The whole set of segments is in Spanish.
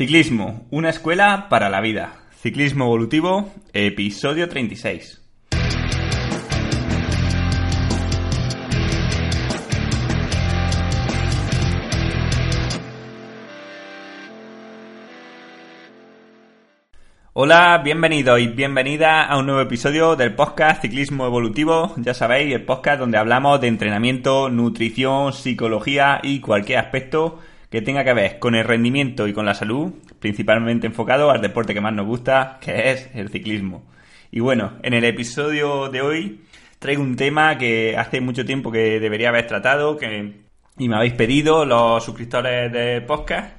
Ciclismo, una escuela para la vida. Ciclismo evolutivo, episodio 36. Hola, bienvenido y bienvenida a un nuevo episodio del podcast Ciclismo Evolutivo. Ya sabéis, el podcast donde hablamos de entrenamiento, nutrición, psicología y cualquier aspecto que tenga que ver con el rendimiento y con la salud, principalmente enfocado al deporte que más nos gusta, que es el ciclismo. Y bueno, en el episodio de hoy traigo un tema que hace mucho tiempo que debería haber tratado que, y me habéis pedido los suscriptores del podcast.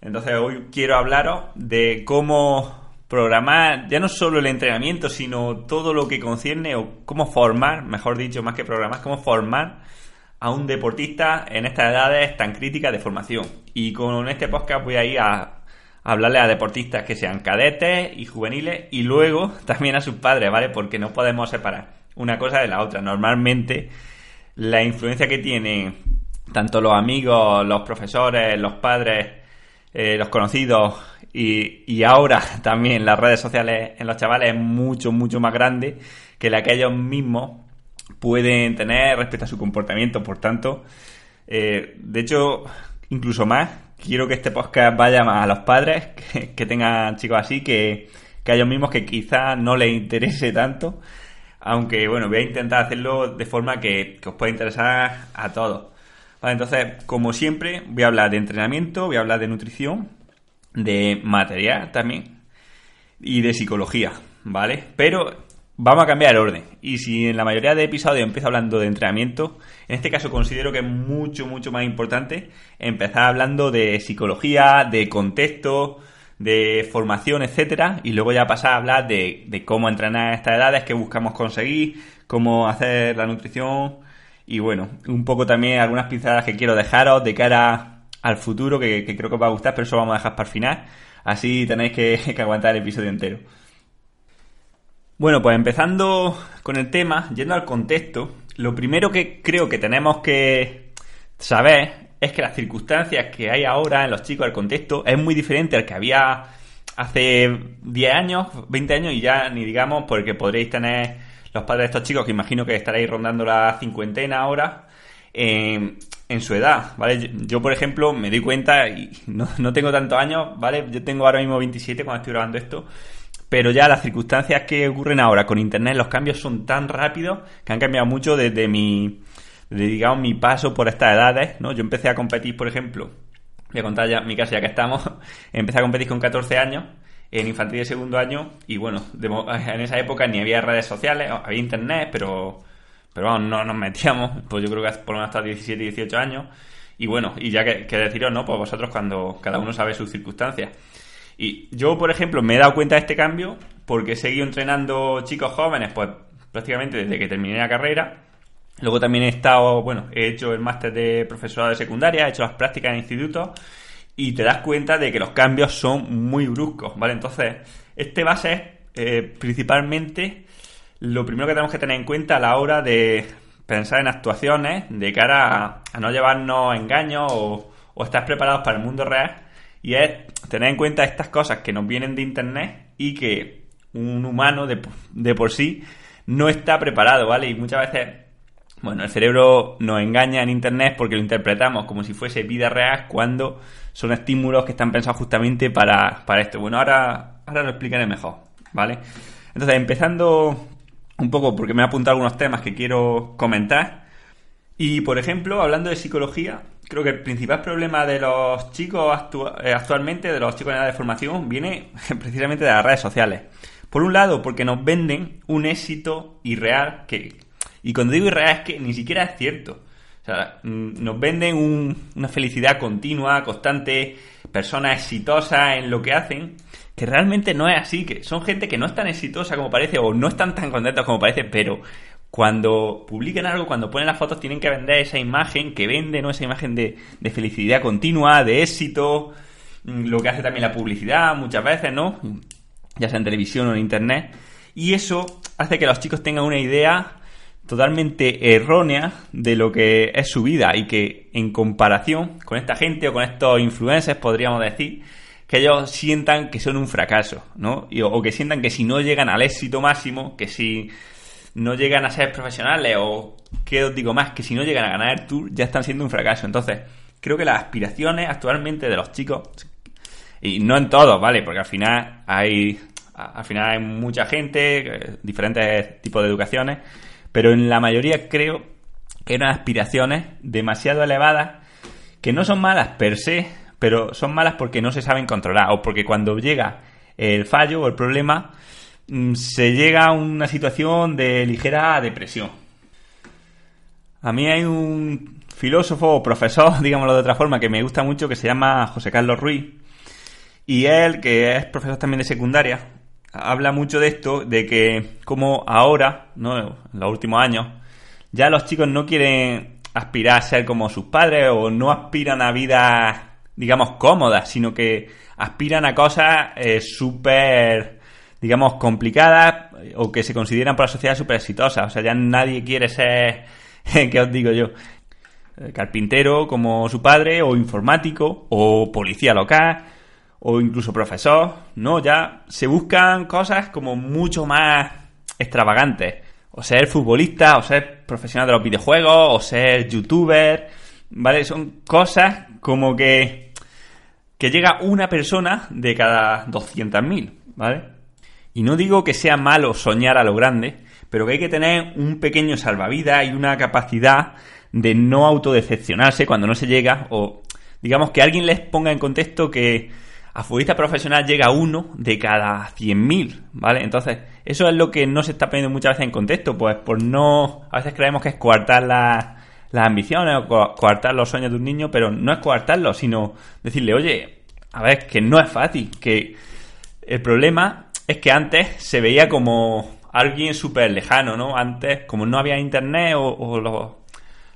Entonces hoy quiero hablaros de cómo programar ya no solo el entrenamiento, sino todo lo que concierne o cómo formar, mejor dicho, más que programar, cómo formar a un deportista en estas edades tan críticas de formación. Y con este podcast voy a ir a, hablarle a deportistas que sean cadetes y juveniles y luego también a sus padres, ¿vale? Porque no podemos separar una cosa de la otra. Normalmente la influencia que tienen tanto los amigos, los profesores, los padres, eh, los conocidos y, ahora también las redes sociales en los chavales es mucho, mucho más grande que la que ellos mismos pueden tener respecto a su comportamiento. Por tanto, eh, de hecho, incluso más, quiero que este podcast vaya más a los padres que, tengan chicos así, que, a ellos mismos que quizás no les interese tanto. Aunque bueno, voy a intentar hacerlo de forma que, que os pueda interesar a todos entonces, como siempre, voy a hablar de entrenamiento, voy a hablar de nutrición, de material también y de psicología, ¿vale? Pero vamos a cambiar el orden. Y si en la mayoría de episodios empiezo hablando de entrenamiento, en este caso considero que es mucho, mucho más importante empezar hablando de psicología, de contexto, de formación, etcétera, y luego ya pasar a hablar de, cómo entrenar a estas edades, qué buscamos conseguir, cómo hacer la nutrición y bueno, un poco también algunas pinceladas que quiero dejaros de cara al futuro, que, creo que os va a gustar, pero eso vamos a dejar para el final. Así tenéis que, aguantar el episodio entero. Bueno, pues empezando con el tema, yendo al contexto, lo primero que creo que tenemos que saber es que las circunstancias que hay ahora en los chicos, el contexto, es muy diferente al que había hace 10 años, 20 años y ya ni digamos porque podréis tener los padres de estos chicos, que imagino que estaréis rondando la cincuentena ahora, en su edad, ¿vale? Yo, por ejemplo, me doy cuenta, y no, tengo tantos años, ¿vale? Yo tengo ahora mismo 27 cuando estoy grabando esto, pero ya las circunstancias que ocurren ahora con Internet, los cambios son tan rápidos que han cambiado mucho desde mi, digamos, mi paso por estas edades, ¿no? Yo empecé a competir, por ejemplo, voy a contar ya mi caso ya que estamos, empecé a competir con 14 años en infantil de segundo año y bueno, en esa época ni había redes sociales, había internet, pero, pero vamos, no nos metíamos, pues yo creo que por lo menos hasta 17, 18 años. Y bueno, y ya que, que deciros, ¿no? Pues vosotros cuando cada uno sabe sus circunstancias. Y yo, por ejemplo, me he dado cuenta de este cambio porque he seguido entrenando chicos jóvenes, pues prácticamente desde que terminé la carrera. Luego también he estado, bueno, he hecho el máster de profesorado de secundaria, he hecho las prácticas en institutos y te das cuenta de que los cambios son muy bruscos, ¿vale? Entonces, este va a ser eh, principalmente lo primero que tenemos que tener en cuenta a la hora de pensar en actuaciones de cara a, no llevarnos engaños o, o estar preparados para el mundo real y es tener en cuenta estas cosas que nos vienen de internet y que un humano de, de por sí no está preparado, ¿vale? Y muchas veces bueno, el cerebro nos engaña en Internet porque lo interpretamos como si fuese vida real cuando son estímulos que están pensados justamente para, esto. Bueno, ahora, ahora lo explicaré mejor, ¿vale? Entonces, empezando un poco porque me he apuntado algunos temas que quiero comentar. Y, por ejemplo, hablando de psicología, creo que el principal problema de los chicos eh, actualmente, de los chicos en edad de formación, viene precisamente de las redes sociales. Por un lado, porque nos venden un éxito irreal que, y cuando digo irreal es que ni siquiera es cierto. O sea, mm, nos venden una felicidad continua, constante, personas exitosas en lo que hacen, que realmente no es así, que son gente que no es tan exitosa como parece o no están tan contentos como parece, pero cuando publican algo, cuando ponen las fotos, tienen que vender esa imagen que vende, ¿no? Esa imagen de, de felicidad continua, de éxito, mm, lo que hace también la publicidad muchas veces, ¿no? Ya sea en televisión o en internet. Y eso hace que los chicos tengan una idea totalmente errónea de lo que es su vida y que en comparación con esta gente o con estos influencers podríamos decir que ellos sientan que son un fracaso, ¿no? o que sientan que si no llegan al éxito máximo, que si no llegan a ser profesionales o, ¿qué os digo más? Que si no llegan a ganar el tour ya están siendo un fracaso. Entonces, creo que las aspiraciones actualmente de los chicos, y no en todos, ¿vale? Porque al final hay, al final hay mucha gente, diferentes tipos de educaciones, pero en la mayoría creo que eran aspiraciones demasiado elevadas que no son malas per se, pero son malas porque no se saben controlar o porque cuando llega el fallo o el problema se llega a una situación de ligera depresión. A mí hay un filósofo o profesor, digámoslo de otra forma, que me gusta mucho, que se llama José Carlos Ruiz. Y él, que es profesor también de secundaria, habla mucho de esto, de que como ahora, ¿no? en los últimos años, ya los chicos no quieren aspirar a ser como sus padres o no aspiran a vidas, digamos, cómodas, sino que aspiran a cosas eh, súper, digamos, complicadas o que se consideran por la sociedad súper exitosas. O sea, ya nadie quiere ser, ¿qué os digo yo? Eh, carpintero como su padre, o informático, o policía local, o incluso profesor, ¿no? Ya se buscan cosas como mucho más extravagantes o ser futbolista, o ser profesional de los videojuegos, o ser youtuber, ¿vale? Son cosas como que, que llega una persona de cada 200.000, ¿vale? Y no digo que sea malo soñar a lo grande, pero que hay que tener un pequeño salvavidas y una capacidad de no autodecepcionarse cuando no se llega, o digamos que alguien les ponga en contexto que a futbolista profesional llega uno de cada 100.000, ¿vale? Entonces, eso es lo que no se está poniendo muchas veces en contexto, pues por no... A veces creemos que es coartar las, ambiciones o coartar los sueños de un niño, pero no es coartarlo, sino decirle, oye, a ver, que no es fácil, que el problema es que antes se veía como alguien súper lejano, ¿no? Antes, como no había internet o,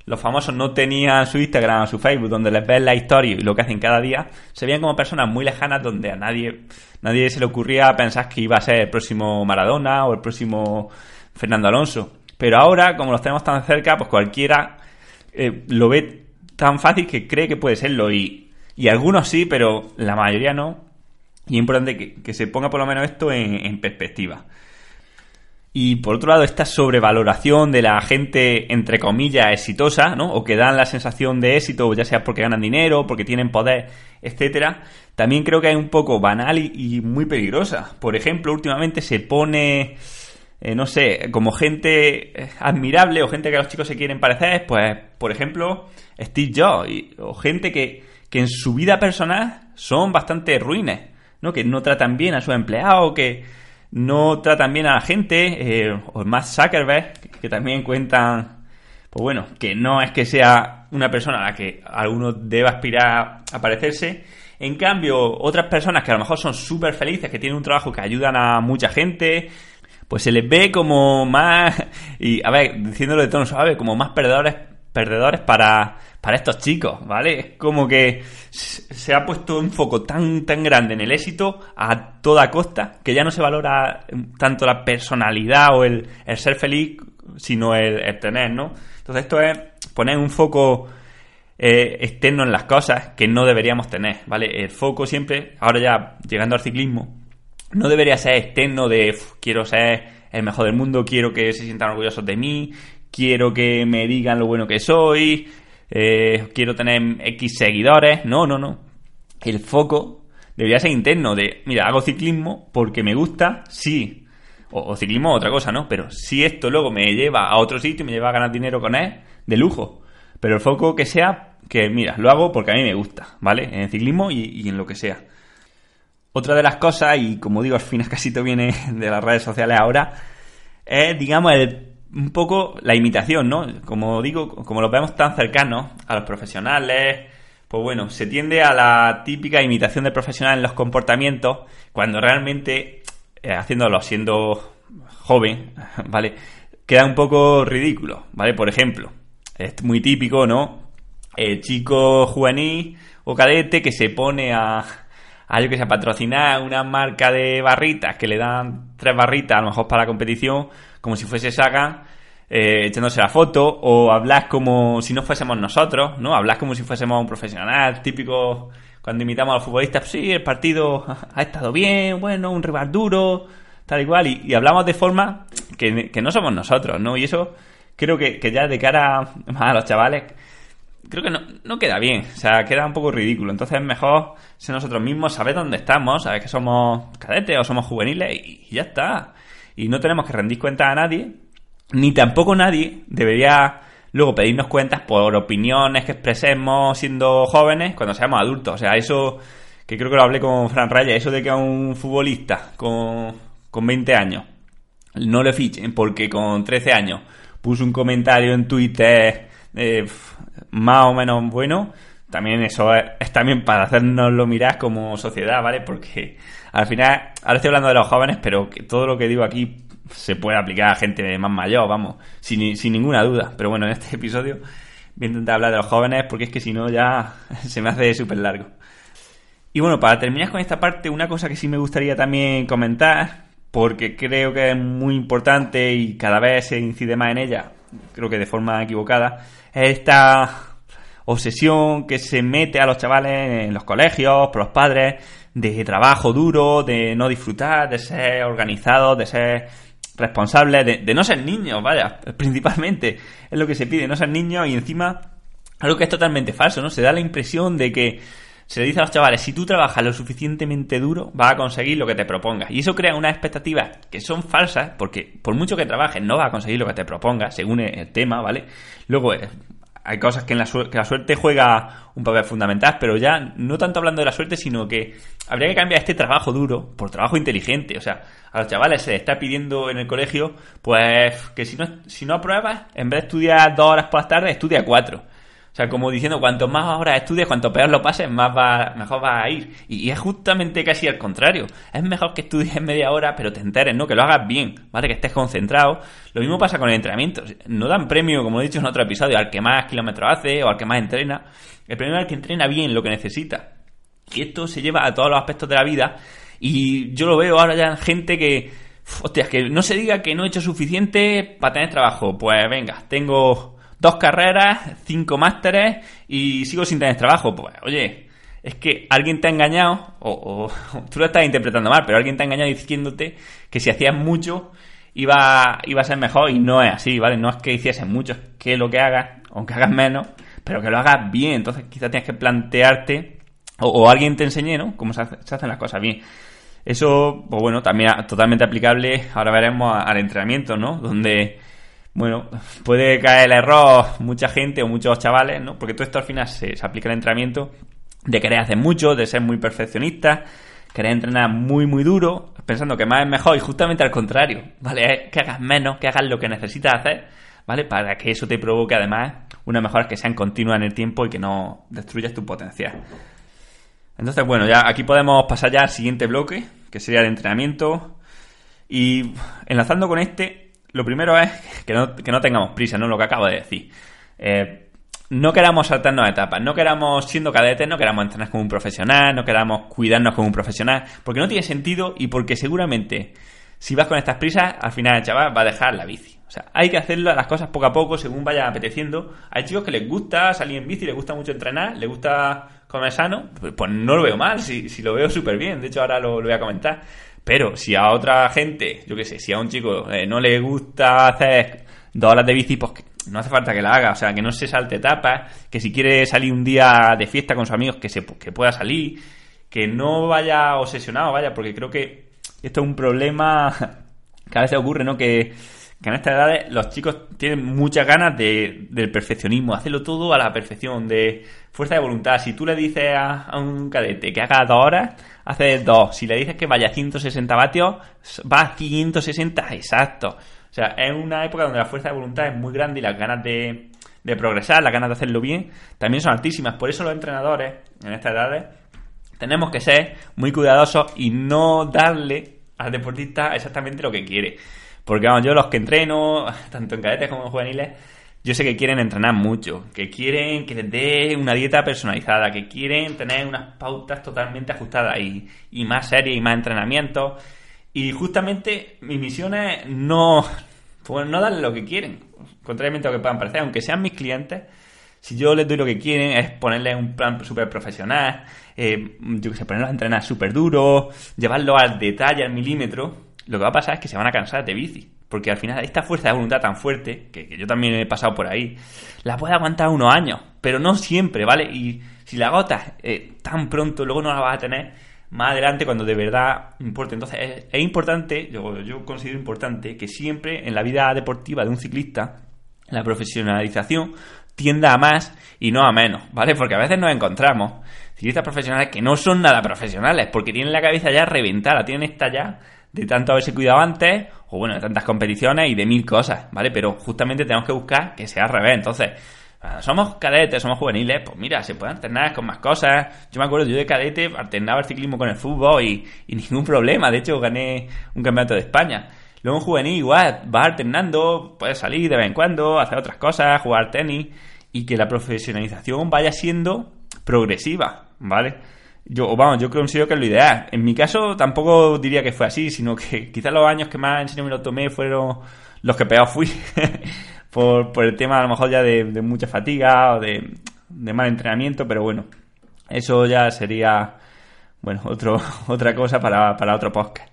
los famosos no tenían su Instagram o su Facebook donde les ves la historia y lo que hacen cada día, se veían como personas muy lejanas donde a nadie, nadie se le ocurría pensar que iba a ser el próximo Maradona o el próximo Fernando Alonso. Pero ahora, como los tenemos tan cerca, pues cualquiera eh, lo ve tan fácil que cree que puede serlo. Y, y algunos sí, pero la mayoría no. Y es importante que, se ponga por lo menos esto en perspectiva. Y por otro lado, esta sobrevaloración de la gente, entre comillas, exitosa, ¿no? O que dan la sensación de éxito, ya sea porque ganan dinero, porque tienen poder, etcétera, también creo que hay un poco banal y, muy peligrosa. Por ejemplo, últimamente se pone, eh, no sé, como gente eh, admirable o gente que a los chicos se quieren parecer, pues, por ejemplo, Steve Jobs, o gente que, que en su vida personal son bastante ruines, ¿no? Que no tratan bien a sus empleados, que no tratan bien a la gente, eh, o más Zuckerberg, que también cuentan, pues bueno, que no es que sea una persona a la que alguno deba aspirar a parecerse. En cambio, otras personas que a lo mejor son súper felices, que tienen un trabajo que ayudan a mucha gente, pues se les ve como más, y a ver, diciéndolo de tono suave, como más perdedores, perdedores para, para estos chicos, ¿vale? Es como que se ha puesto un foco tan, tan grande en el éxito a toda costa que ya no se valora tanto la personalidad o el, ser feliz, sino el, tener, ¿no? Entonces esto es poner un foco eh, externo en las cosas que no deberíamos tener, ¿vale? El foco siempre, ahora ya llegando al ciclismo, no debería ser externo de quiero ser el mejor del mundo, quiero que se sientan orgullosos de mí, quiero que me digan lo bueno que soy, eh, quiero tener X seguidores. No, no, no. El foco debería ser interno de, mira, hago ciclismo porque me gusta, sí. O, ciclismo otra cosa, ¿no? Pero si esto luego me lleva a otro sitio, me lleva a ganar dinero con él, de lujo. Pero el foco que sea, que mira, lo hago porque a mí me gusta, ¿vale? En el ciclismo y, y en lo que sea. Otra de las cosas, y como digo, al final casi todo viene de las redes sociales ahora, es, digamos, el un poco la imitación, ¿no? Como digo, como lo vemos tan cercanos a los profesionales, pues bueno, se tiende a la típica imitación del profesional en los comportamientos, cuando realmente, eh, haciéndolo siendo joven, ¿vale? Queda un poco ridículo, ¿vale? Por ejemplo, es muy típico, ¿no? El chico juvenil o cadete que se pone a, a yo que sé, a patrocinar una marca de barritas que le dan tres barritas a lo mejor para la competición, como si fuese Saga, eh, echándose la foto, o hablas como si no fuésemos nosotros, ¿no? Hablas como si fuésemos un profesional, típico cuando imitamos a los futbolistas, sí, el partido ha estado bien, bueno, un rival duro, tal y cual, y, hablamos de forma que, no somos nosotros, ¿no? Y eso creo que, ya de cara a los chavales, creo que no, queda bien, o sea, queda un poco ridículo. Entonces es mejor ser nosotros mismos, saber dónde estamos, saber que somos cadetes o somos juveniles y ya está. Y no tenemos que rendir cuentas a nadie, ni tampoco nadie debería luego pedirnos cuentas por opiniones que expresemos siendo jóvenes cuando seamos adultos. O sea, eso que creo que lo hablé con Fran Raya, eso de que a un futbolista con, con 20 años no le fichen porque con 13 años puso un comentario en Twitter eh, más o menos bueno, también eso es, también para hacernoslo mirar como sociedad, ¿vale? Porque al final, ahora estoy hablando de los jóvenes, pero que todo lo que digo aquí se puede aplicar a gente más mayor, vamos, sin, sin ninguna duda. Pero bueno, en este episodio voy a intentar hablar de los jóvenes porque es que si no ya se me hace súper largo. Y bueno, para terminar con esta parte, una cosa que sí me gustaría también comentar, porque creo que es muy importante y cada vez se incide más en ella, creo que de forma equivocada, es esta obsesión que se mete a los chavales en los colegios, por los padres, de trabajo duro, de no disfrutar, de ser organizados, de ser responsables de, no ser niños, vaya, principalmente es lo que se pide, no ser niños y encima algo que es totalmente falso, ¿no? Se da la impresión de que se le dice a los chavales, si tú trabajas lo suficientemente duro, vas a conseguir lo que te propongas. Y eso crea unas expectativas que son falsas, porque por mucho que trabajes no vas a conseguir lo que te propongas, según el tema, ¿vale? Luego, eh, hay cosas que, en la, que la suerte juega un papel fundamental, pero ya no tanto hablando de la suerte, sino que habría que cambiar este trabajo duro por trabajo inteligente. O sea, a los chavales se les está pidiendo en el colegio, pues que si no, si no apruebas, en vez de estudiar dos horas por la tarde, estudia cuatro. Sea, como diciendo, cuanto más horas estudies, cuanto peor lo pases, más va, mejor va a ir. Y, es justamente casi al contrario. Es mejor que estudies media hora, pero te enteres, ¿no? Que lo hagas bien, ¿vale? Que estés concentrado. Lo mismo pasa con el entrenamiento. No dan premio, como he dicho en otro episodio, al que más kilómetros hace o al que más entrena. El premio es al que entrena bien lo que necesita. Y esto se lleva a todos los aspectos de la vida. Y yo lo veo ahora ya en gente que... Hostias, que no se diga que no he hecho suficiente para tener trabajo. Pues venga, tengo dos carreras, cinco másteres y sigo sin tener trabajo. Pues, oye, es que alguien te ha engañado, o, tú lo estás interpretando mal, pero alguien te ha engañado diciéndote que si hacías mucho iba, iba a ser mejor y no es así, ¿vale? No es que hiciesen mucho, es que lo que hagas, aunque hagas menos, pero que lo hagas bien. Entonces quizás tienes que plantearte, o, alguien te enseñe, ¿no? Cómo se, hacen las cosas bien. Eso, pues bueno, también totalmente aplicable, ahora veremos al entrenamiento, ¿no? Donde bueno, puede caer el error mucha gente o muchos chavales, ¿no? Porque todo esto al final se, aplica al entrenamiento de querer hacer mucho, de ser muy perfeccionista, querer entrenar muy, muy duro, pensando que más es mejor y justamente al contrario, ¿vale? Que hagas menos, que hagas lo que necesitas hacer, ¿vale? Para que eso te provoque además unas mejoras que sean continuas en el tiempo y que no destruyas tu potencial. Entonces, bueno, ya aquí podemos pasar ya al siguiente bloque, que sería el entrenamiento. Y enlazando con este, lo primero es que no, que no tengamos prisa, ¿no? Lo que acabo de decir. Eh, no queramos saltarnos etapas, no queramos, siendo cadetes, no queramos entrenar como un profesional, no queramos cuidarnos como un profesional, porque no tiene sentido y porque seguramente si vas con estas prisas, al final el chaval va a dejar la bici. O sea, hay que hacer las cosas poco a poco según vayan apeteciendo. Hay chicos que les gusta salir en bici, les gusta mucho entrenar, les gusta comer sano, pues, no lo veo mal, si, si lo veo súper bien. De hecho, ahora lo, lo voy a comentar. Pero si a otra gente, yo qué sé, si a un chico eh, no le gusta hacer dos horas de bici, pues no hace falta que la haga. O sea, que no se salte etapas, que si quiere salir un día de fiesta con sus amigos, que, se, que pueda salir, que no vaya obsesionado, vaya, porque creo que esto es un problema que a veces ocurre, ¿no? Que, en estas edades los chicos tienen muchas ganas de, del perfeccionismo, hacerlo todo a la perfección, de fuerza de voluntad. Si tú le dices a un cadete que haga dos horas, hace dos. Si le dices que vaya a 160 vatios, va a 160 exacto. O sea, es una época donde la fuerza de voluntad es muy grande y las ganas de, de progresar, las ganas de hacerlo bien, también son altísimas. Por eso los entrenadores en estas edades tenemos que ser muy cuidadosos y no darle al deportista exactamente lo que quiere. Porque vamos, yo los que entreno, tanto en cadetes como en juveniles, yo sé que quieren entrenar mucho, que quieren que les dé una dieta personalizada, que quieren tener unas pautas totalmente ajustadas y, más serias y más entrenamiento. Y justamente mi misión es no, pues no darle lo que quieren, contrariamente a lo que puedan parecer, aunque sean mis clientes, Si yo les doy lo que quieren es ponerles un plan súper profesional, eh, yo que sé, ponerlos a entrenar súper duro, llevarlo al detalle, al milímetro, lo que va a pasar es que se van a cansar de bici. Porque al final esta fuerza de voluntad tan fuerte, que, yo también he pasado por ahí, la puede aguantar unos años, pero no siempre, ¿vale? Y si la agotas eh, tan pronto, luego no la vas a tener más adelante cuando de verdad importe. Entonces es, importante, yo, yo considero importante, que siempre en la vida deportiva de un ciclista, la profesionalización tienda a más y no a menos, ¿vale? Porque a veces nos encontramos ciclistas profesionales que no son nada profesionales, porque tienen la cabeza ya reventada, tienen esta ya de tanto haberse cuidado antes, o bueno, de tantas competiciones y de mil cosas, ¿vale? Pero justamente tenemos que buscar que sea al revés. Entonces, somos cadetes, somos juveniles, pues mira, se pueden alternar con más cosas. Yo me acuerdo, yo de cadete alternaba el ciclismo con el fútbol y, ningún problema. De hecho, gané un campeonato de España. Luego en juvenil igual, vas alternando, puedes salir de vez en cuando, hacer otras cosas, jugar tenis y que la profesionalización vaya siendo progresiva, ¿vale? Yo, vamos, yo considero que es lo ideal. En mi caso tampoco diría que fue así, sino que quizás los años que más en serio me lo tomé fueron los que peor fui. por, por el tema a lo mejor ya de, mucha fatiga o de, mal entrenamiento, pero bueno, eso ya sería, bueno, otro, otra cosa para, para otro podcast.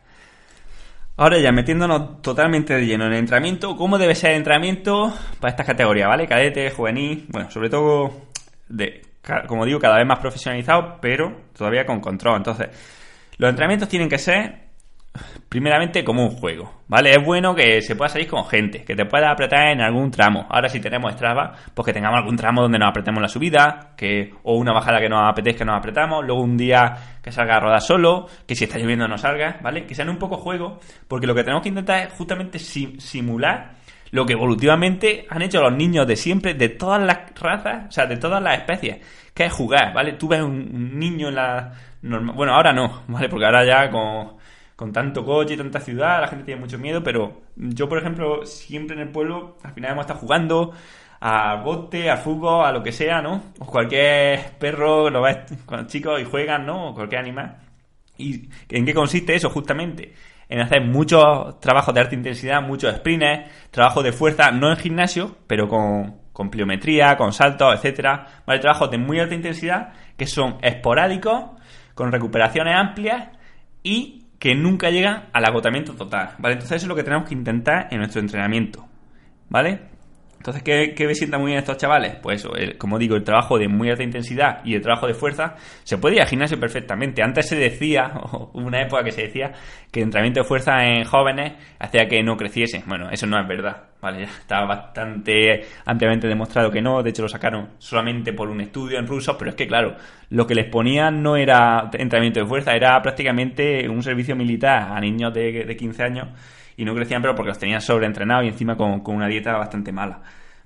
Ahora ya metiéndonos totalmente de lleno en el entrenamiento, ¿cómo debe ser el entrenamiento para estas categorías, ¿vale? Cadete, juvenil, bueno, sobre todo de como digo, cada vez más profesionalizado, pero todavía con control. Entonces, los entrenamientos tienen que ser primeramente como un juego, ¿vale? Es bueno que se pueda salir con gente, que te pueda apretar en algún tramo. Ahora si tenemos Strava, pues que tengamos algún tramo donde nos apretemos la subida, que o una bajada que nos apetezca nos apretamos, luego un día que salga a rodar solo, que si está lloviendo no salga, ¿vale? Que sean un poco juego, porque lo que tenemos que intentar es justamente simular lo que evolutivamente han hecho los niños de siempre, de todas las razas, o sea, de todas las especies, que es jugar, ¿vale? Tú ves un, niño en la... bueno, ahora no, ¿vale? Porque ahora ya con, con tanto coche y tanta ciudad, la gente tiene mucho miedo, pero yo, por ejemplo, siempre en el pueblo, al final hemos estado jugando a bote, a fútbol, a lo que sea, ¿no? O cualquier perro, lo ves con los chicos y juegan, ¿no? O cualquier animal. ¿Y en qué consiste eso, justamente? En hacer muchos trabajos de alta intensidad, muchos sprints, trabajo de fuerza, no en gimnasio, pero con, con pliometría, con saltos, etcétera, ¿vale? Trabajos de muy alta intensidad que son esporádicos, con recuperaciones amplias y que nunca llegan al agotamiento total, ¿vale? Entonces eso es lo que tenemos que intentar en nuestro entrenamiento, ¿vale? Entonces, ¿qué, ¿qué, sienta muy bien estos chavales? Pues como digo, el trabajo de muy alta intensidad y el trabajo de fuerza se puede ir perfectamente. Antes se decía, o hubo una época que se decía, que el entrenamiento de fuerza en jóvenes hacía que no creciesen. Bueno, eso no es verdad, ¿vale? Ya estaba bastante ampliamente demostrado que no. De hecho, lo sacaron solamente por un estudio en ruso, pero es que, claro, lo que les ponían no era entrenamiento de fuerza, era prácticamente un servicio militar a niños de, de 15 años y no crecían, pero porque los tenían sobreentrenados y encima con, una dieta bastante mala.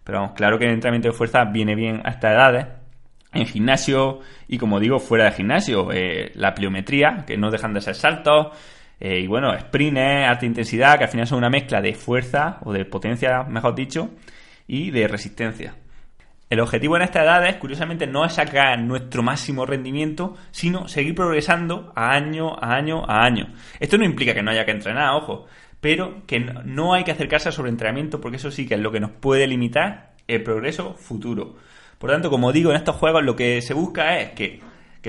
Pero vamos, claro que el entrenamiento de fuerza viene bien a estas edades. En gimnasio y como digo, fuera de gimnasio, eh, la pliometría, que no dejan de ser saltos, eh, y bueno, sprints, alta intensidad, que al final son una mezcla de fuerza o de potencia, mejor dicho, y de resistencia. El objetivo en estas edades, curiosamente, no es sacar nuestro máximo rendimiento, sino seguir progresando a año, a año, a año. Esto no implica que no haya que entrenar, ojo, pero que no hay que acercarse al sobreentrenamiento porque eso sí que es lo que nos puede limitar el progreso futuro. Por tanto, como digo, en estos juegos lo que se busca es que,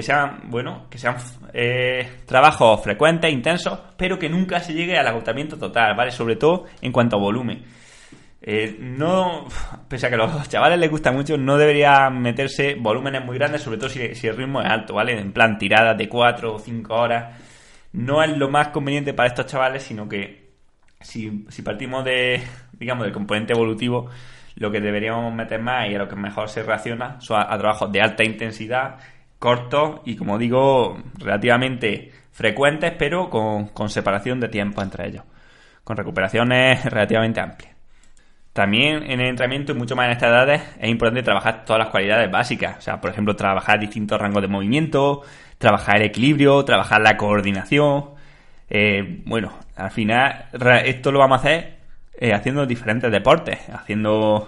sean, bueno, que sean eh, trabajos frecuentes, intensos, pero que nunca se llegue al agotamiento total, ¿vale? Sobre todo en cuanto a volumen. Eh, no, pese a que a los chavales les gusta mucho, no debería meterse volúmenes muy grandes, sobre todo si, si el ritmo es alto, ¿vale? En plan tiradas de 4 o 5 horas. No es lo más conveniente para estos chavales, sino que si, si partimos de, digamos, del componente evolutivo, lo que deberíamos meter más y a lo que mejor se reacciona son a, trabajos de alta intensidad, cortos y, como digo, relativamente frecuentes, pero con, con separación de tiempo entre ellos, con recuperaciones relativamente amplias. También en el entrenamiento y mucho más en estas edades es importante trabajar todas las cualidades básicas. O sea, por ejemplo, trabajar distintos rangos de movimiento, trabajar el equilibrio, trabajar la coordinación, eh, bueno, al final esto lo vamos a hacer eh, haciendo diferentes deportes, haciendo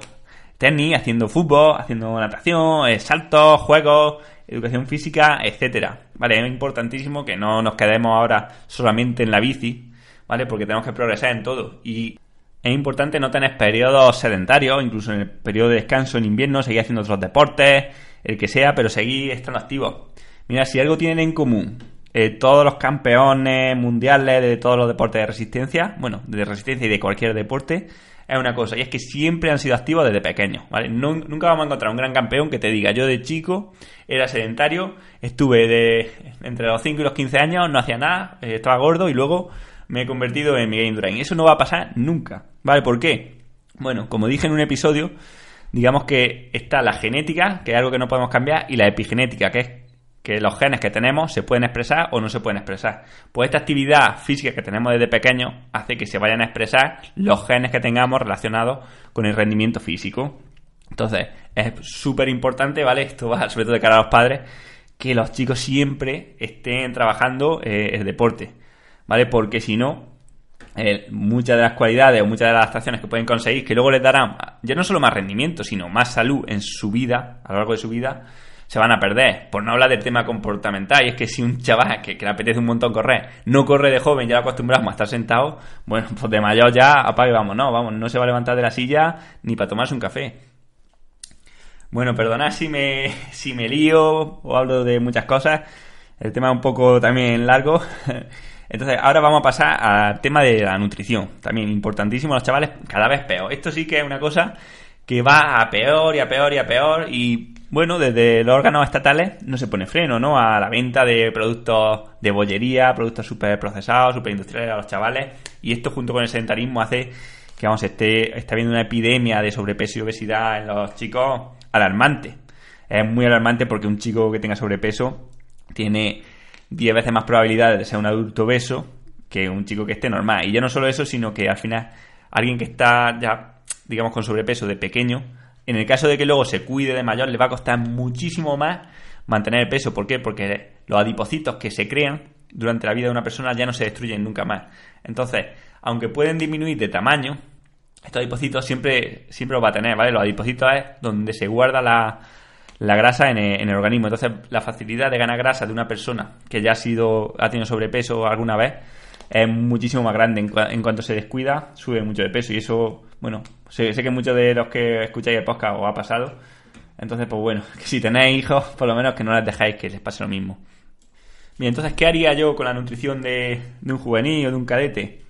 tenis, haciendo fútbol, haciendo natación, eh, saltos, juegos, educación física, etcétera. Vale, es importantísimo que no nos quedemos ahora solamente en la bici, ¿vale? Porque tenemos que progresar en todo. Y es importante no tener periodos sedentarios, incluso en el periodo de descanso en invierno, seguir haciendo otros deportes, el que sea, pero seguir estando activos. Mira, si algo tienen en común eh, todos los campeones mundiales de todos los deportes de resistencia, bueno, de resistencia y de cualquier deporte, es una cosa, y es que siempre han sido activos desde pequeños, ¿vale? nunca vamos a encontrar un gran campeón que te diga, yo de chico era sedentario, estuve de entre los 5 y los 15 años, no hacía nada, eh, estaba gordo y luego me he convertido en Miguel Indurain. Eso no va a pasar nunca, ¿vale? ¿Por qué? Bueno, como dije en un episodio, digamos que está la genética, que es algo que no podemos cambiar, y la epigenética, que es que los genes que tenemos se pueden expresar o no se pueden expresar. Pues esta actividad física que tenemos desde pequeño hace que se vayan a expresar los genes que tengamos relacionados con el rendimiento físico. Entonces, es súper importante, ¿vale? Esto va sobre todo de cara a los padres, que los chicos siempre estén trabajando eh, el deporte, ¿vale? Porque si no, eh, muchas de las cualidades o muchas de las adaptaciones que pueden conseguir, que luego les darán ya no solo más rendimiento, sino más salud en su vida, a lo largo de su vida, se van a perder. Por no hablar del tema comportamental, y es que si un chaval que, le apetece un montón correr, no corre de joven, ya lo acostumbramos a estar sentado, bueno, pues de mayor ya apague vamos, no, vamos, no se va a levantar de la silla ni para tomarse un café. Bueno, perdonad si me, si me lío o hablo de muchas cosas. El tema es un poco también largo. Entonces, ahora vamos a pasar al tema de la nutrición. También importantísimo, los chavales cada vez peor. Esto sí que es una cosa que va a peor y a peor y a peor y bueno, desde los órganos estatales no se pone freno, ¿no? A la venta de productos de bollería, productos super procesados, super industriales a los chavales. Y esto junto con el sedentarismo hace que, vamos, esté, está habiendo una epidemia de sobrepeso y obesidad en los chicos alarmante. Es muy alarmante porque un chico que tenga sobrepeso tiene 10 veces más probabilidades de ser un adulto obeso que un chico que esté normal. Y ya no solo eso, sino que al final alguien que está ya, digamos, con sobrepeso de pequeño, en el caso de que luego se cuide de mayor, le va a costar muchísimo más mantener el peso. ¿Por qué? Porque los adipocitos que se crean durante la vida de una persona ya no se destruyen nunca más. Entonces, aunque pueden disminuir de tamaño, estos adipocitos siempre, siempre los va a tener, ¿vale? Los adipocitos es donde se guarda la, grasa en el, en el, organismo. Entonces, la facilidad de ganar grasa de una persona que ya ha sido, ha tenido sobrepeso alguna vez, es muchísimo más grande. En, cuanto se descuida, sube mucho de peso. Y eso, bueno, sé, que muchos de los que escucháis el podcast os ha pasado. Entonces, pues bueno, que si tenéis hijos, por lo menos que no les dejéis que les pase lo mismo. Bien, entonces, ¿qué haría yo con la nutrición de, un juvenil o de un cadete?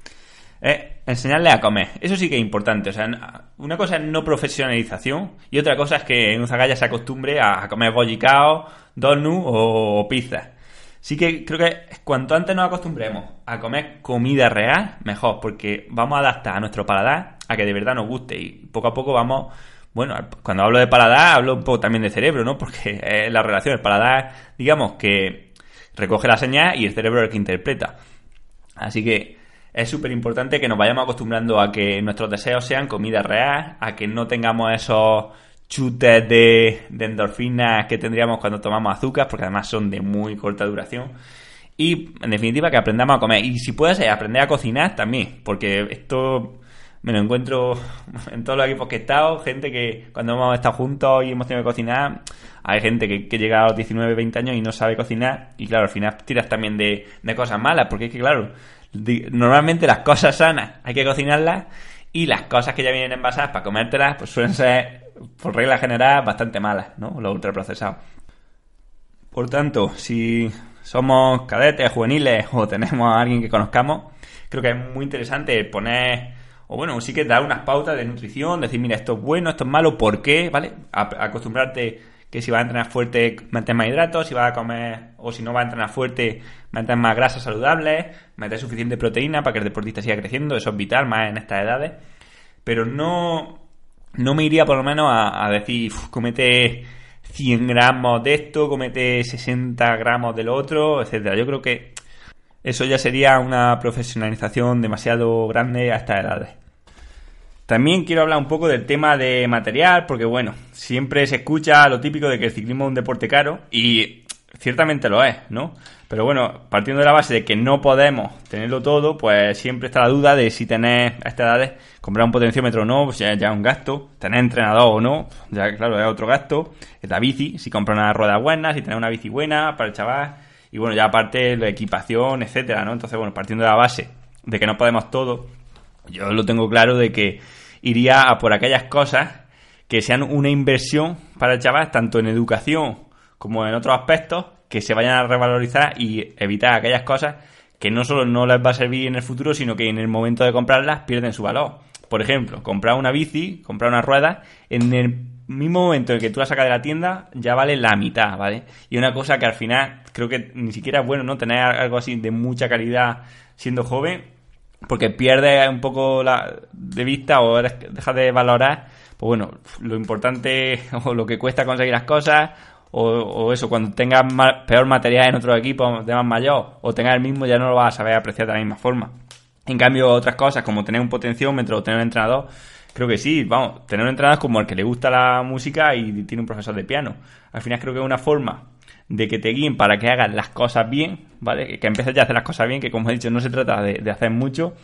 Eh, enseñarle a comer. Eso sí que es importante. O sea, una cosa es no profesionalización y otra cosa es que en un zagalla se acostumbre a comer bollicao, donut o pizza sí que creo que cuanto antes nos acostumbremos a comer comida real, mejor, porque vamos a adaptar a nuestro paladar a que de verdad nos guste y poco a poco vamos, bueno, cuando hablo de paladar hablo un poco también de cerebro, ¿no? Porque es la relación, el paladar, digamos que recoge la señal y el cerebro es el que interpreta. Así que es súper importante que nos vayamos acostumbrando a que nuestros deseos sean comida real, a que no tengamos esos chutes de, endorfinas que tendríamos cuando tomamos azúcar, porque además son de muy corta duración. Y en definitiva que aprendamos a comer. Y si puedes aprender a cocinar también, porque esto me lo encuentro en todos los equipos que he estado, gente que cuando hemos estado juntos y hemos tenido que cocinar, hay gente que, llega a los 19, 20 años y no sabe cocinar y claro, al final tiras también de, de cosas malas, porque es que claro, normalmente las cosas sanas hay que cocinarlas y las cosas que ya vienen envasadas para comértelas pues suelen ser por regla general, bastante malas, ¿no? Los ultraprocesados. Por tanto, si somos cadetes, juveniles o tenemos a alguien que conozcamos, creo que es muy interesante poner, o bueno, sí que dar unas pautas de nutrición, decir, mira, esto es bueno, esto es malo, ¿por qué? ¿Vale? acostumbrarte que si vas a entrenar fuerte, meter más hidratos, si vas a comer, o si no vas a entrenar fuerte, meter más grasas saludables, meter suficiente proteína para que el deportista siga creciendo, eso es vital, más en estas edades. Pero no, no me iría por lo menos a, decir, comete 100 gramos de esto, comete 60 gramos del otro, etcétera. Yo creo que eso ya sería una profesionalización demasiado grande a estas edades. También quiero hablar un poco del tema de material, porque bueno, siempre se escucha lo típico de que el ciclismo es un deporte caro y ciertamente lo es, ¿no? Pero bueno, partiendo de la base de que no podemos tenerlo todo, pues siempre está la duda de si tener a estas edades comprar un potenciómetro o no, pues ya, es un gasto. Tener entrenador o no, ya claro, es otro gasto. La bici, si compra una rueda buena, si tener una bici buena para el chaval. Y bueno, ya aparte la equipación, etcétera, ¿no? Entonces, bueno, partiendo de la base de que no podemos todo, yo lo tengo claro de que iría a por aquellas cosas que sean una inversión para el chaval, tanto en educación como en otros aspectos, que se vayan a revalorizar y evitar aquellas cosas que no solo no les va a servir en el futuro, sino que en el momento de comprarlas pierden su valor. Por ejemplo, comprar una bici, comprar una rueda, en el mismo momento en que tú la sacas de la tienda, ya vale la mitad, ¿vale? Y una cosa que al final creo que ni siquiera es bueno, ¿no? Tener algo así de mucha calidad siendo joven, porque pierdes un poco la, de vista o dejas de valorar, pues bueno, lo importante o lo que cuesta conseguir las cosas, o, eso, cuando tengas peor material en otro equipo de más mayor, o tengas el mismo, ya no lo vas a saber apreciar de la misma forma. En cambio, otras cosas como tener un potenciómetro o tener un entrenador, Creo que sí, vamos, tener entradas como el que le gusta la música y tiene un profesor de piano. Al final creo que es una forma de que te guíen para que hagas las cosas bien, ¿vale? Que empieces ya a hacer las cosas bien, que como he dicho, no se trata de, hacer mucho,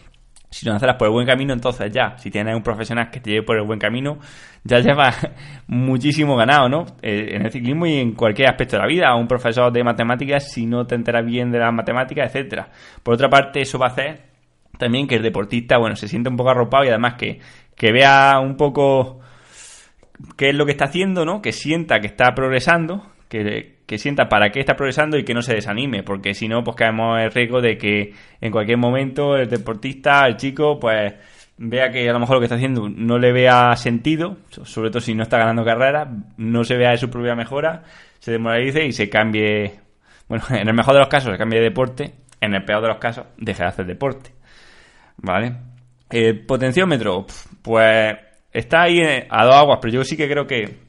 sino de hacerlas por el buen camino, entonces ya, si tienes un profesional que te lleve por el buen camino, ya llevas muchísimo ganado, ¿no? Eh, en el ciclismo y en cualquier aspecto de la vida, un profesor de matemáticas si no te enteras bien de las matemáticas, etcétera. Por otra parte, eso va a hacer también que el deportista, bueno, se siente un poco arropado y además que que vea un poco qué es lo que está haciendo, ¿no? Que sienta que está progresando, que, sienta para qué está progresando y que no se desanime, porque si no, pues caemos el riesgo de que en cualquier momento el deportista, el chico, pues vea que a lo mejor lo que está haciendo no le vea sentido, sobre todo si no está ganando carreras, no se vea de su propia mejora, se demoralice y se cambie, bueno, en el mejor de los casos se cambie de deporte, en el peor de los casos deje de hacer deporte, ¿vale? El potenciómetro, pues está ahí a dos aguas, pero yo sí que creo que,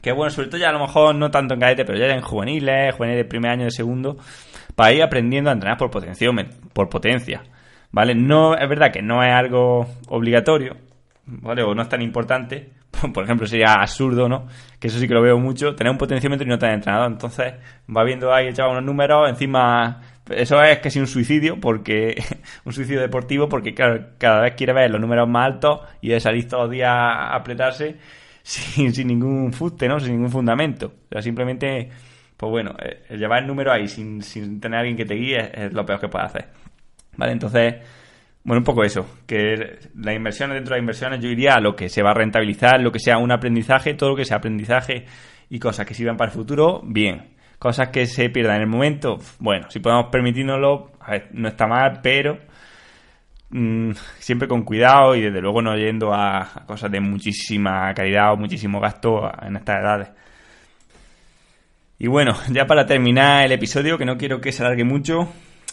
que bueno, sobre todo ya a lo mejor no tanto en cadete, pero ya en juveniles, juveniles de primer año, de segundo, para ir aprendiendo a entrenar por potenciómetro, por potencia, ¿vale? No, es verdad que no es algo obligatorio, ¿vale? O no es tan importante, por ejemplo, sería absurdo, ¿no? Que eso sí que lo veo mucho, tener un potenciómetro y no tener entrenador. Entonces, va viendo ahí, echaba unos números, encima eso es sí un suicidio, porque un suicidio deportivo, porque claro, cada vez quiere ver los números más altos y de salir todos los días a apretarse sin, ningún fuste, ¿no? Sin ningún fundamento. O sea, simplemente, pues bueno, eh, llevar el número ahí sin, tener a alguien que te guíe es, lo peor que puedes hacer. ¿Vale? Entonces, bueno, un poco eso, que las inversiones dentro de las inversiones yo diría a lo que se va a rentabilizar, lo que sea un aprendizaje, todo lo que sea aprendizaje y cosas que sirvan para el futuro, bien cosas que se pierdan en el momento, bueno, si podemos permitirnoslo, a ver, no está mal, pero mm, siempre con cuidado y desde luego no yendo a, cosas de muchísima calidad o muchísimo gasto en estas edades. Y bueno, ya para terminar el episodio, que no quiero que se alargue mucho,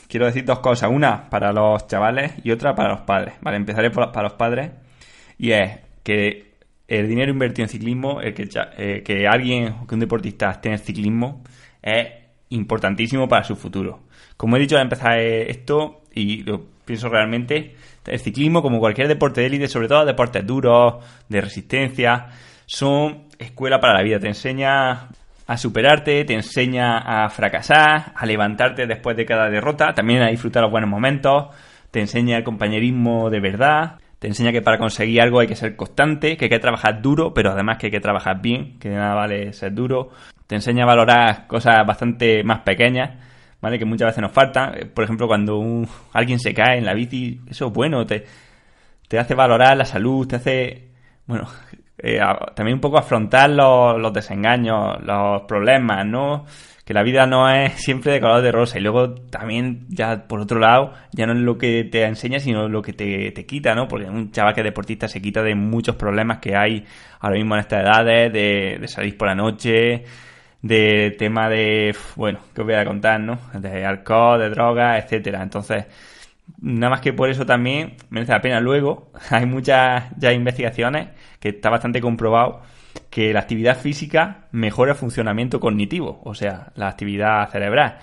quiero decir dos cosas. Una para los chavales y otra para los padres. Vale, empezaré por, para los padres. Y es que el dinero invertido en ciclismo, el que, eh, que alguien, que un deportista esté en el ciclismo, es importantísimo para su futuro. Como he dicho al empezar esto, y lo pienso realmente, el ciclismo, como cualquier deporte de élite, sobre todo deportes duros, de resistencia, son escuela para la vida. Te enseña a superarte, te enseña a fracasar, a levantarte después de cada derrota, también a disfrutar los buenos momentos, te enseña el compañerismo de verdad, te enseña que para conseguir algo hay que ser constante, que hay que trabajar duro, pero además que hay que trabajar bien, que de nada vale ser duro. Te enseña a valorar cosas bastante más pequeñas, ¿vale? Que muchas veces nos faltan. Por ejemplo, cuando un, alguien se cae en la bici, eso es bueno, te, te hace valorar la salud, te hace, bueno, eh, también un poco afrontar los, los desengaños, los problemas, ¿no? que la vida no es siempre de color de rosa. Y luego también, ya por otro lado, ya no es lo que te enseña, sino lo que te, te quita, ¿no? Porque un chaval que es deportista se quita de muchos problemas que hay ahora mismo en estas edades, de, de salir por la noche, de tema de, bueno, que os voy a contar, ¿no? De alcohol, de drogas, etcétera. Entonces, nada más que por eso también merece la pena. Luego, hay muchas ya investigaciones que está bastante comprobado que la actividad física mejora el funcionamiento cognitivo, o sea, la actividad cerebral.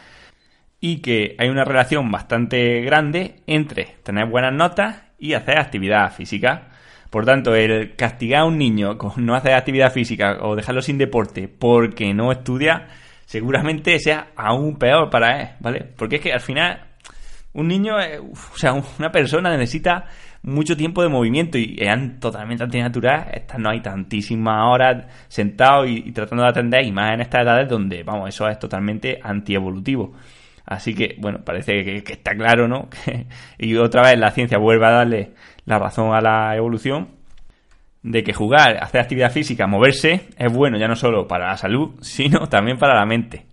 Y que hay una relación bastante grande entre tener buenas notas y hacer actividad física. Por tanto, el castigar a un niño con no hacer actividad física o dejarlo sin deporte porque no estudia, seguramente sea aún peor para él, ¿vale? Porque es que al final un niño, o sea, una persona necesita mucho tiempo de movimiento y eran totalmente antinatural. Estas no hay tantísimas horas sentado y, tratando de atender, y más en estas edades donde, vamos, eso es totalmente antievolutivo. Así que, bueno, parece que, está claro, ¿no? y otra vez la ciencia vuelve a darle la razón a la evolución de que jugar, hacer actividad física, moverse, es bueno ya no solo para la salud, sino también para la mente.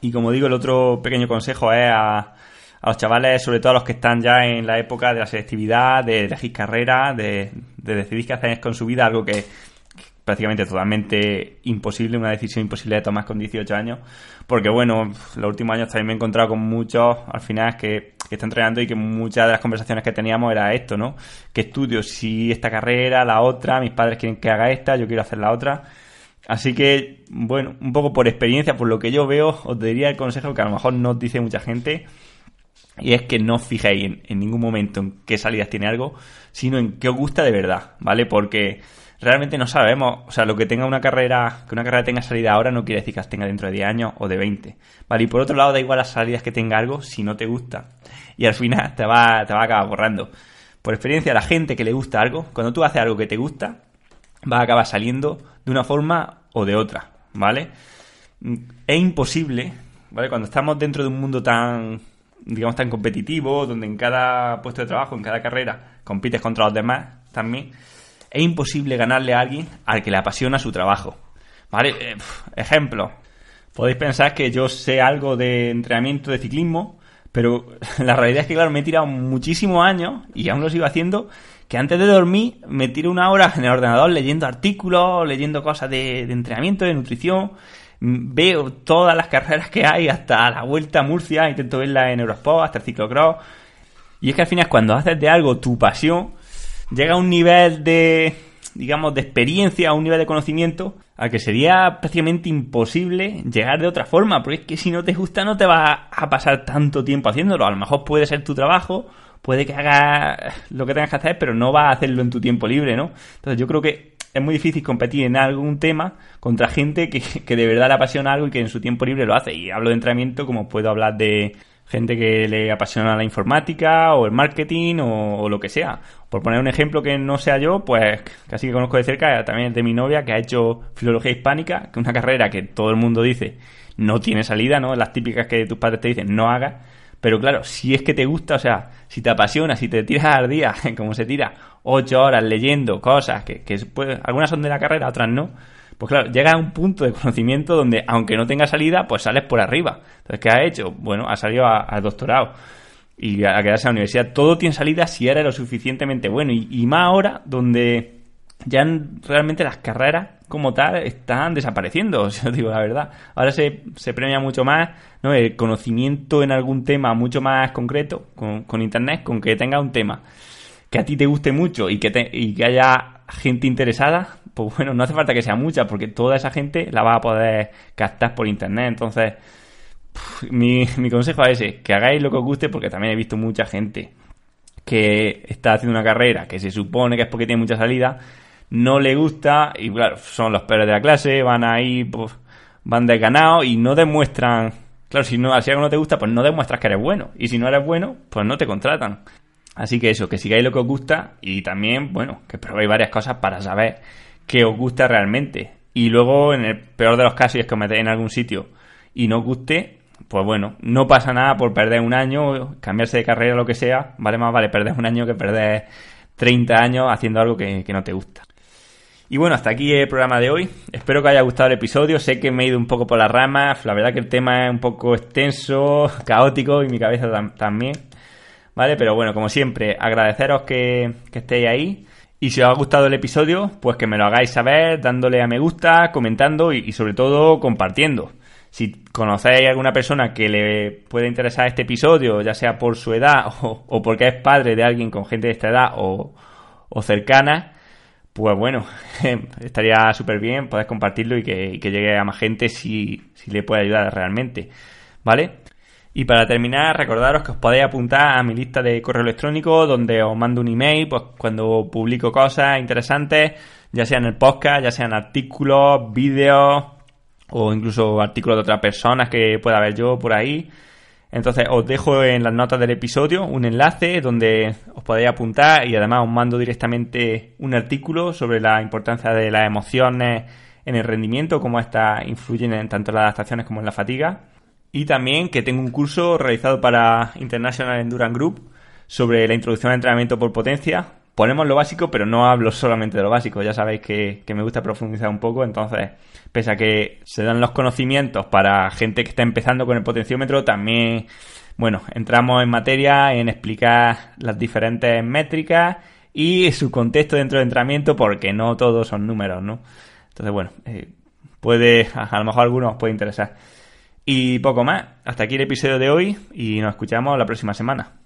Y como digo, el otro pequeño consejo es a, a los chavales, sobre todo a los que están ya en la época de la selectividad, de elegir carrera, de, de decidir qué hacer con su vida, algo que prácticamente totalmente imposible, una decisión imposible de tomar con 18 años, porque bueno, los últimos años también me he encontrado con muchos, al final, que, que están entrenando y que muchas de las conversaciones que teníamos era esto, ¿no? ¿Qué estudio? Si esta carrera, la otra, mis padres quieren que haga esta, yo quiero hacer la otra. Así que, bueno, un poco por experiencia, por lo que yo veo, os diría el consejo que a lo mejor no os dice mucha gente, y es que no os fijéis en, en ningún momento en qué salidas tiene algo, sino en qué os gusta de verdad, ¿vale? Porque realmente no sabemos, o sea, lo que tenga una carrera, que una carrera tenga salida ahora no quiere decir que las tenga dentro de 10 años o de 20. Vale, y por otro lado da igual las salidas que tenga algo si no te gusta. Y al final te va, te va a acabar borrando. Por experiencia, la gente que le gusta algo, cuando tú haces algo que te gusta, va a acabar saliendo de una forma o de otra, ¿vale? Es imposible, ¿vale? Cuando estamos dentro de un mundo tan, digamos, tan competitivo, donde en cada puesto de trabajo, en cada carrera, compites contra los demás también, es imposible ganarle a alguien al que le apasiona su trabajo. ¿Vale? Eh, ejemplo. Podéis pensar que yo sé algo de entrenamiento de ciclismo, pero la realidad es que, claro, me he tirado muchísimos años y aún lo sigo haciendo, que antes de dormir me tiro una hora en el ordenador leyendo artículos, leyendo cosas de, entrenamiento, de nutrición, veo todas las carreras que hay hasta la Vuelta a Murcia, intento verla en Eurosport, hasta el ciclocross. Y es que al final cuando haces de algo tu pasión, llega a un nivel de, digamos, de experiencia, a un nivel de conocimiento, a que sería prácticamente imposible llegar de otra forma, porque es que si no te gusta no te va a pasar tanto tiempo haciéndolo. A lo mejor puede ser tu trabajo, puede que hagas lo que tengas que hacer, pero no vas a hacerlo en tu tiempo libre, ¿no? Entonces yo creo que es muy difícil competir en algún tema contra gente que, que de verdad le apasiona algo y que en su tiempo libre lo hace. Y hablo de entrenamiento como puedo hablar de gente que le apasiona la informática o el marketing o, lo que sea. Por poner un ejemplo que no sea yo, pues casi que conozco de cerca también de mi novia que ha hecho filología hispánica, que es una carrera que todo el mundo dice no tiene salida, ¿no? Las típicas que tus padres te dicen no hagas. Pero claro, si es que te gusta, o sea, si te apasiona, si te tiras al día, como se tira, ocho horas leyendo cosas, que, que algunas son de la carrera, otras no, pues claro, llega a un punto de conocimiento donde, aunque no tenga salida, pues sales por arriba. Entonces, ¿qué ha hecho? Bueno, ha salido al doctorado y a, quedarse a la universidad. Todo tiene salida si eres lo suficientemente bueno. Y, más ahora, donde ya realmente las carreras como tal están desapareciendo, si os digo la verdad. Ahora se, se premia mucho más ¿no? el conocimiento en algún tema mucho más concreto con, con Internet, con que tenga un tema que a ti te guste mucho y que, te, y que haya gente interesada, pues bueno, no hace falta que sea mucha, porque toda esa gente la va a poder captar por internet. Entonces, mi, mi consejo es ese, que hagáis lo que os guste, porque también he visto mucha gente que está haciendo una carrera que se supone que es porque tiene mucha salida, no le gusta, y claro, son los peores de la clase, van ahí, pues, van desganados y no demuestran. Claro, si no, si algo no te gusta, pues no demuestras que eres bueno. Y si no eres bueno, pues no te contratan. Así que eso, que sigáis lo que os gusta y también, bueno, que probéis varias cosas para saber que os gusta realmente. Y luego, en el peor de los casos, es que os metéis en algún sitio y no os guste, pues bueno, no pasa nada por perder un año, cambiarse de carrera, lo que sea, vale más vale perder un año que perder 30 años haciendo algo que, no te gusta. Y bueno, hasta aquí el programa de hoy. Espero que haya gustado el episodio. Sé que me he ido un poco por las ramas. La verdad que el tema es un poco extenso, caótico y mi cabeza también. ¿Vale? Pero bueno, como siempre, agradeceros que, que estéis ahí. Y si os ha gustado el episodio, pues que me lo hagáis saber dándole a me gusta, comentando y, sobre todo compartiendo. Si conocéis a alguna persona que le pueda interesar este episodio, ya sea por su edad o, porque es padre de alguien con gente de esta edad o, cercana, pues bueno, estaría súper bien poder compartirlo y que, que, llegue a más gente si, si le puede ayudar realmente. ¿Vale? Y para terminar, recordaros que os podéis apuntar a mi lista de correo electrónico donde os mando un email pues, cuando publico cosas interesantes, ya sean el podcast, ya sean artículos, vídeos o incluso artículos de otras personas que pueda ver yo por ahí. Entonces os dejo en las notas del episodio un enlace donde os podéis apuntar y además os mando directamente un artículo sobre la importancia de las emociones en el rendimiento, cómo estas influyen en tanto las adaptaciones como en la fatiga. Y también que tengo un curso realizado para International Endurance Group sobre la introducción al entrenamiento por potencia. Ponemos lo básico, pero no hablo solamente de lo básico. Ya sabéis que, me gusta profundizar un poco, entonces, pese a que se dan los conocimientos para gente que está empezando con el potenciómetro, también, bueno, entramos en materia en explicar las diferentes métricas y su contexto dentro del entrenamiento, porque no todos son números, ¿no? Entonces, bueno, eh, puede, a lo mejor a algunos os puede interesar. Y poco más. Hasta aquí el episodio de hoy y nos escuchamos la próxima semana.